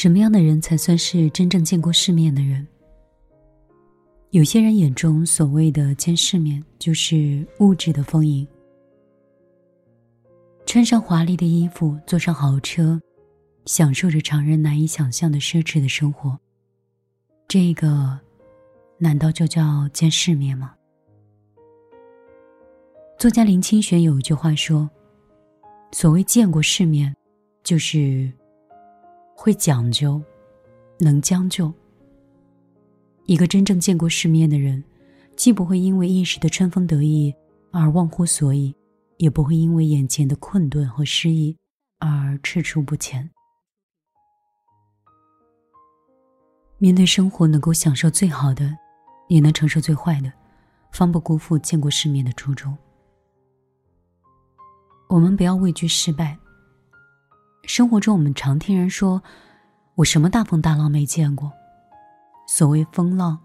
什么样的人才算是真正见过世面的人？有些人眼中所谓的见世面，就是物质的丰盈，穿上华丽的衣服，坐上豪车，享受着常人难以想象的奢侈的生活。这个，难道就叫见世面吗？作家林清玄有一句话说：“所谓见过世面，就是会讲究，能将就。”一个真正见过世面的人，既不会因为一时的春风得意而忘乎所以，也不会因为眼前的困顿和失意而踟蹰不前。面对生活，能够享受最好的，也能承受最坏的，方不辜负见过世面的初衷。我们不要畏惧失败。生活中，我们常听人说：“我什么大风大浪没见过。”所谓风浪，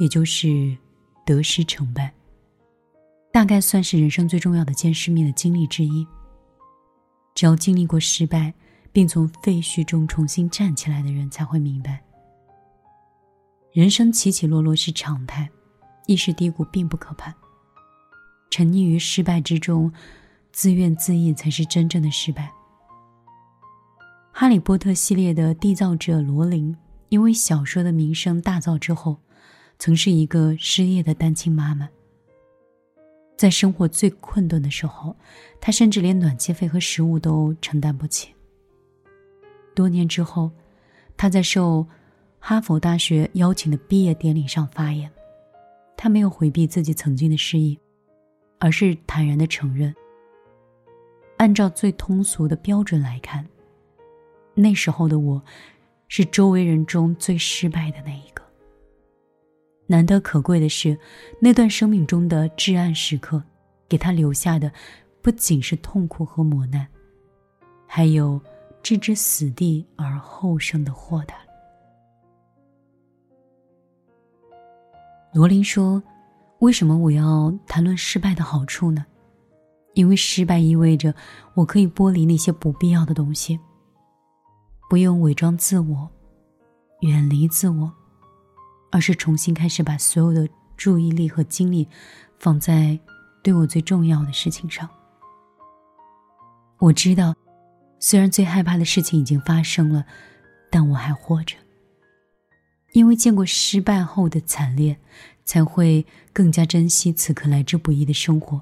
也就是得失成败，大概算是人生最重要的见世面的经历之一。只要经历过失败，并从废墟中重新站起来的人，才会明白，人生起起落落是常态，一时低谷并不可怕。沉溺于失败之中，自怨自艾才是真正的失败。哈利波特系列的缔造者罗琳。因为小说的名声大噪之后，曾是一个失业的单亲妈妈。在生活最困顿的时候，她甚至连暖气费和食物都承担不起。多年之后，她在受哈佛大学邀请的毕业典礼上发言，她没有回避自己曾经的失意，而是坦然的承认：按照最通俗的标准来看，那时候的我。是周围人中最失败的那一个。难得可贵的是，那段生命中的至暗时刻，给他留下的不仅是痛苦和磨难，还有置之死地而后生的豁达。罗琳说：“为什么我要谈论失败的好处呢？因为失败意味着我可以剥离那些不必要的东西。”不用伪装自我，远离自我，而是重新开始把所有的注意力和精力放在对我最重要的事情上。我知道，虽然最害怕的事情已经发生了，但我还活着。因为见过失败后的惨烈，才会更加珍惜此刻来之不易的生活。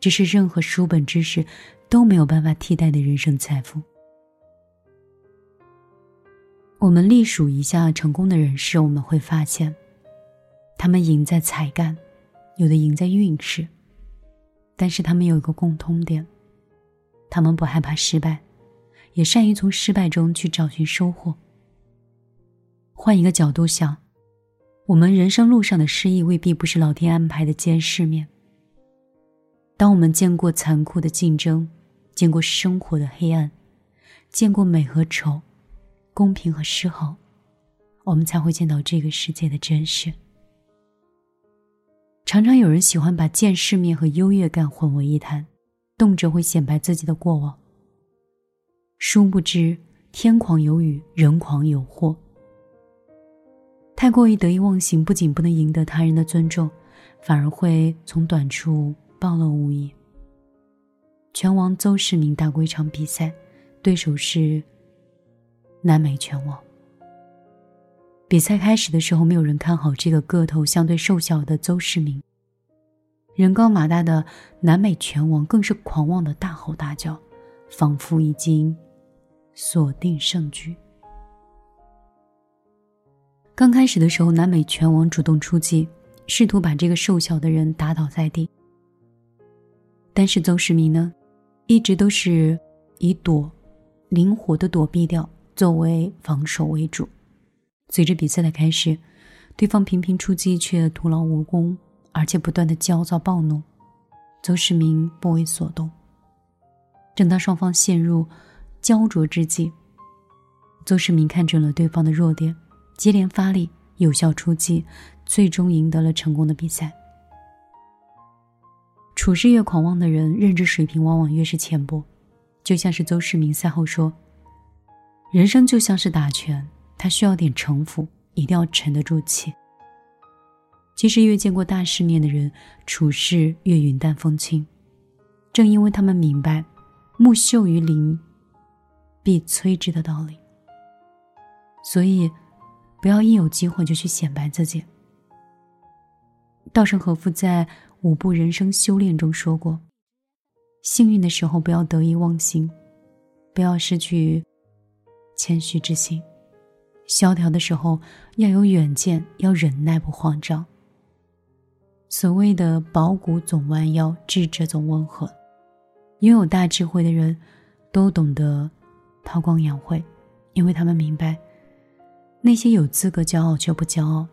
这是任何书本知识都没有办法替代的人生财富。我们隶数一下成功的人士，我们会发现，他们赢在才干，有的赢在运势。但是他们有一个共通点，他们不害怕失败，也善于从失败中去找寻收获。换一个角度想，我们人生路上的失意未必不是老天安排的见世面。当我们见过残酷的竞争，见过生活的黑暗，见过美和丑。公平和失衡，我们才会见到这个世界的真实。常常有人喜欢把见世面和优越感混为一谈，动辄会显摆自己的过往。殊不知，天狂有雨，人狂有祸。太过于得意忘形，不仅不能赢得他人的尊重，反而会从短处暴露无遗。拳王邹市明打过一场比赛，对手是。南美拳王。比赛开始的时候，没有人看好这个个头相对瘦小的邹市明。人高马大的南美拳王更是狂妄的大吼大叫，仿佛已经锁定胜局。刚开始的时候，南美拳王主动出击，试图把这个瘦小的人打倒在地。但是邹市明呢，一直都是以躲，灵活的躲避掉。作为防守为主，随着比赛的开始，对方频频出击却徒劳无功，而且不断的焦躁暴怒，邹市明不为所动。正当双方陷入焦灼之际，邹市明看准了对方的弱点，接连发力，有效出击，最终赢得了成功的比赛。处事越狂妄的人，认知水平往往越是浅薄，就像是邹市明赛后说。人生就像是打拳，它需要点城府，一定要沉得住气。其实，越见过大世面的人，处事越云淡风轻。正因为他们明白“木秀于林，必摧之”的道理，所以不要一有机会就去显摆自己。稻盛和夫在《五步人生修炼》中说过：“幸运的时候不要得意忘形，不要失去谦虚之心；萧条的时候要有远见，要忍耐不慌张。所谓的保骨总弯腰，智者总温和。拥有大智慧的人，都懂得韬光养晦，因为他们明白，那些有资格骄傲却不骄傲。”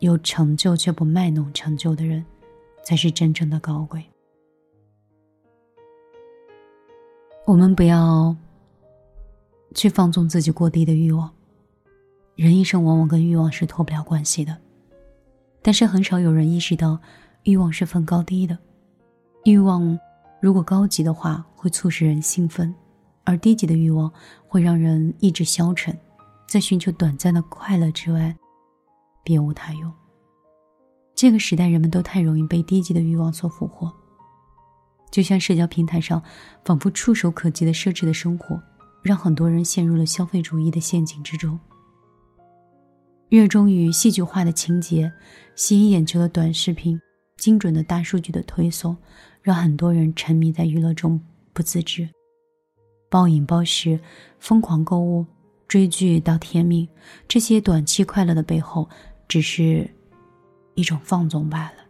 有成就却不卖弄成就的人，才是真正的高贵。我们不要去放纵自己过低的欲望。人一生往往跟欲望是脱不了关系的，但是很少有人意识到，欲望是分高低的。欲望如果高级的话，会促使人兴奋；而低级的欲望会让人意志消沉，在寻求短暂的快乐之外。别无他用。这个时代，人们都太容易被低级的欲望所俘获，就像社交平台上仿佛触手可及的奢侈的生活，让很多人陷入了消费主义的陷阱之中。热衷于戏剧化的情节、吸引眼球的短视频、精准的大数据的推送，让很多人沉迷在娱乐中不自知，暴饮暴食、疯狂购物、追剧到天明，这些短期快乐的背后。只是一种放纵罢了，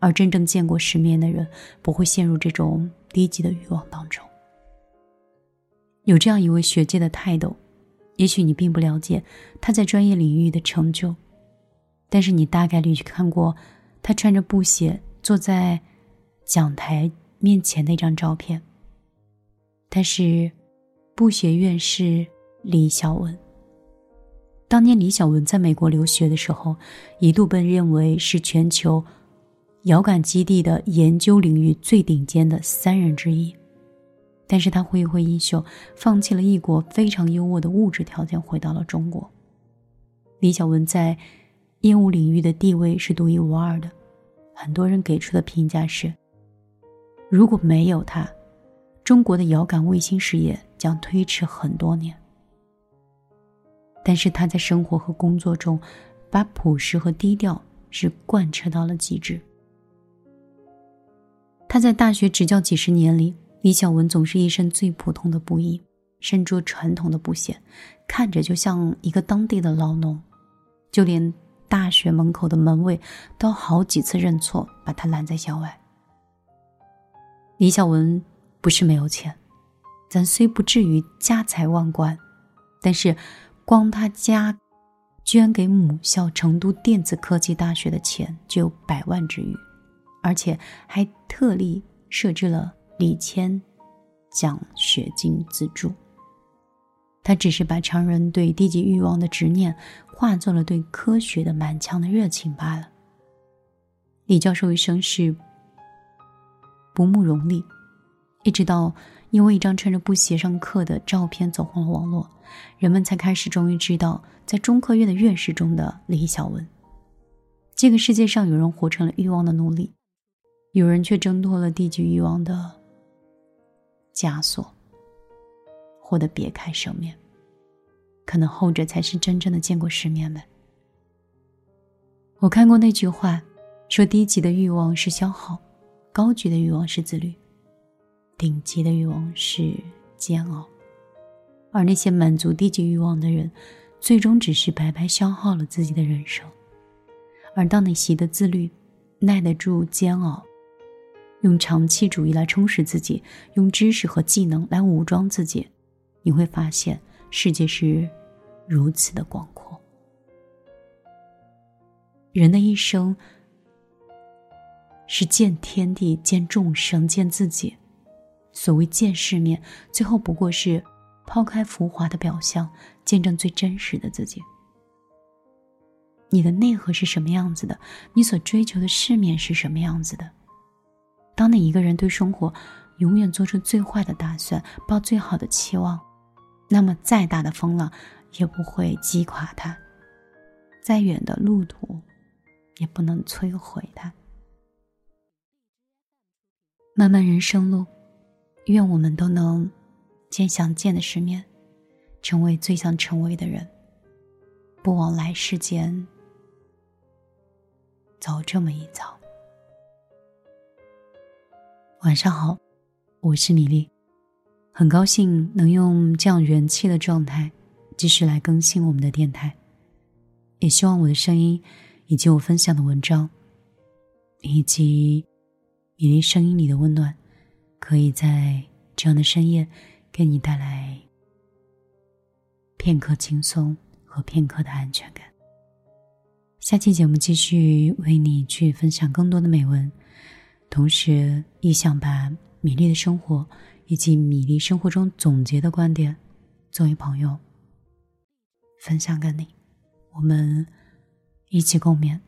而真正见过世面的人不会陷入这种低级的欲望当中。有这样一位学界的泰斗，也许你并不了解他在专业领域的成就，但是你大概率去看过他穿着布鞋坐在讲台面前那张照片。他是布鞋院士李小文。当年李小文在美国留学的时候，一度被认为是全球遥感基地的研究领域最顶尖的三人之一。但是他挥一挥衣袖，放弃了异国非常优渥的物质条件，回到了中国。李小文在业务领域的地位是独一无二的，很多人给出的评价是：如果没有他，中国的遥感卫星事业将推迟很多年。但是他在生活和工作中，把朴实和低调是贯彻到了极致。他在大学执教几十年里，李小文总是一身最普通的布衣，身着传统的布鞋，看着就像一个当地的老农。就连大学门口的门卫都好几次认错，把他拦在校外。李小文不是没有钱，咱虽不至于家财万贯，但是。光他家捐给母校成都电子科技大学的钱就有百万之余，而且还特例设置了李谦奖学金资助。他只是把常人对低级欲望的执念化作了对科学的满腔的热情罢了。李教授一生是不慕荣利，一直到。因为一张穿着布鞋上课的照片走红了网络，人们才开始终于知道，在中科院的院士中的李小文。这个世界上有人活成了欲望的奴隶，有人却挣脱了低级欲望的枷锁，活得别开生面。可能后者才是真正的见过世面的。我看过那句话，说低级的欲望是消耗，高级的欲望是自律。顶级的欲望是煎熬，而那些满足低级欲望的人，最终只是白白消耗了自己的人生。而当你习得自律，耐得住煎熬，用长期主义来充实自己，用知识和技能来武装自己，你会发现世界是如此的广阔。人的一生是见天地、见众生、见自己。所谓见世面，最后不过是抛开浮华的表象，见证最真实的自己。你的内核是什么样子的？你所追求的世面是什么样子的？当你一个人对生活永远做出最坏的打算，抱最好的期望，那么再大的风浪也不会击垮它，再远的路途也不能摧毁它。漫漫人生路，愿我们都能见想见的世面，成为最想成为的人，不枉来世间走这么一遭。晚上好，我是米粒，很高兴能用这样元气的状态继续来更新我们的电台，也希望我的声音以及我分享的文章，以及。米粒声音里的温暖，可以在这样的深夜给你带来片刻轻松和片刻的安全感。下期节目继续为你去分享更多的美文，同时亦想把米粒的生活以及米粒生活中总结的观点作为朋友分享给你，我们一起共勉，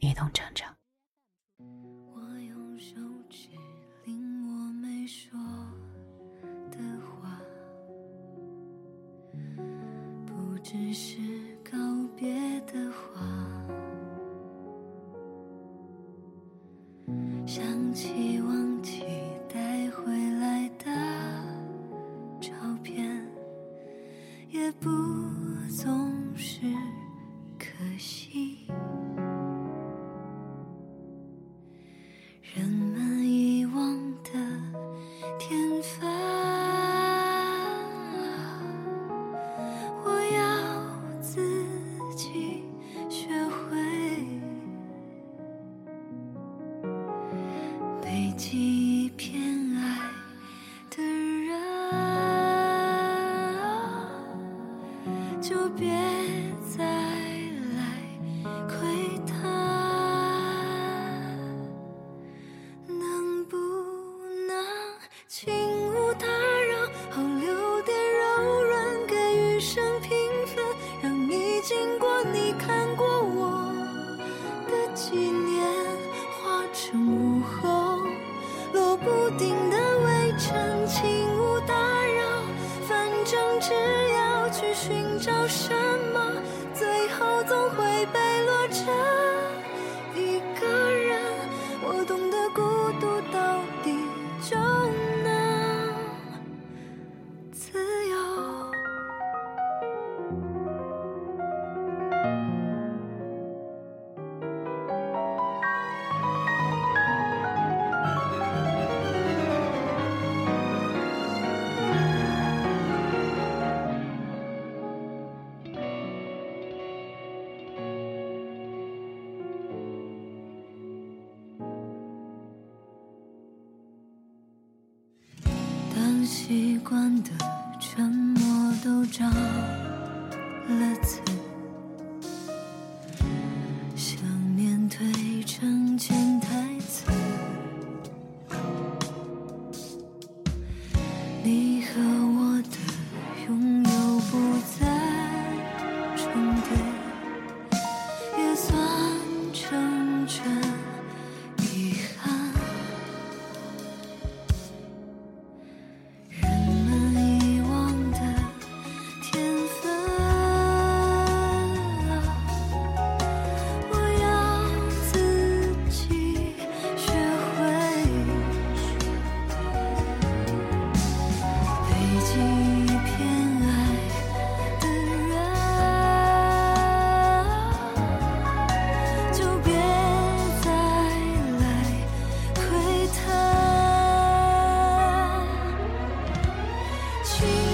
一同成长。只是习惯的沉默都找了刺。去。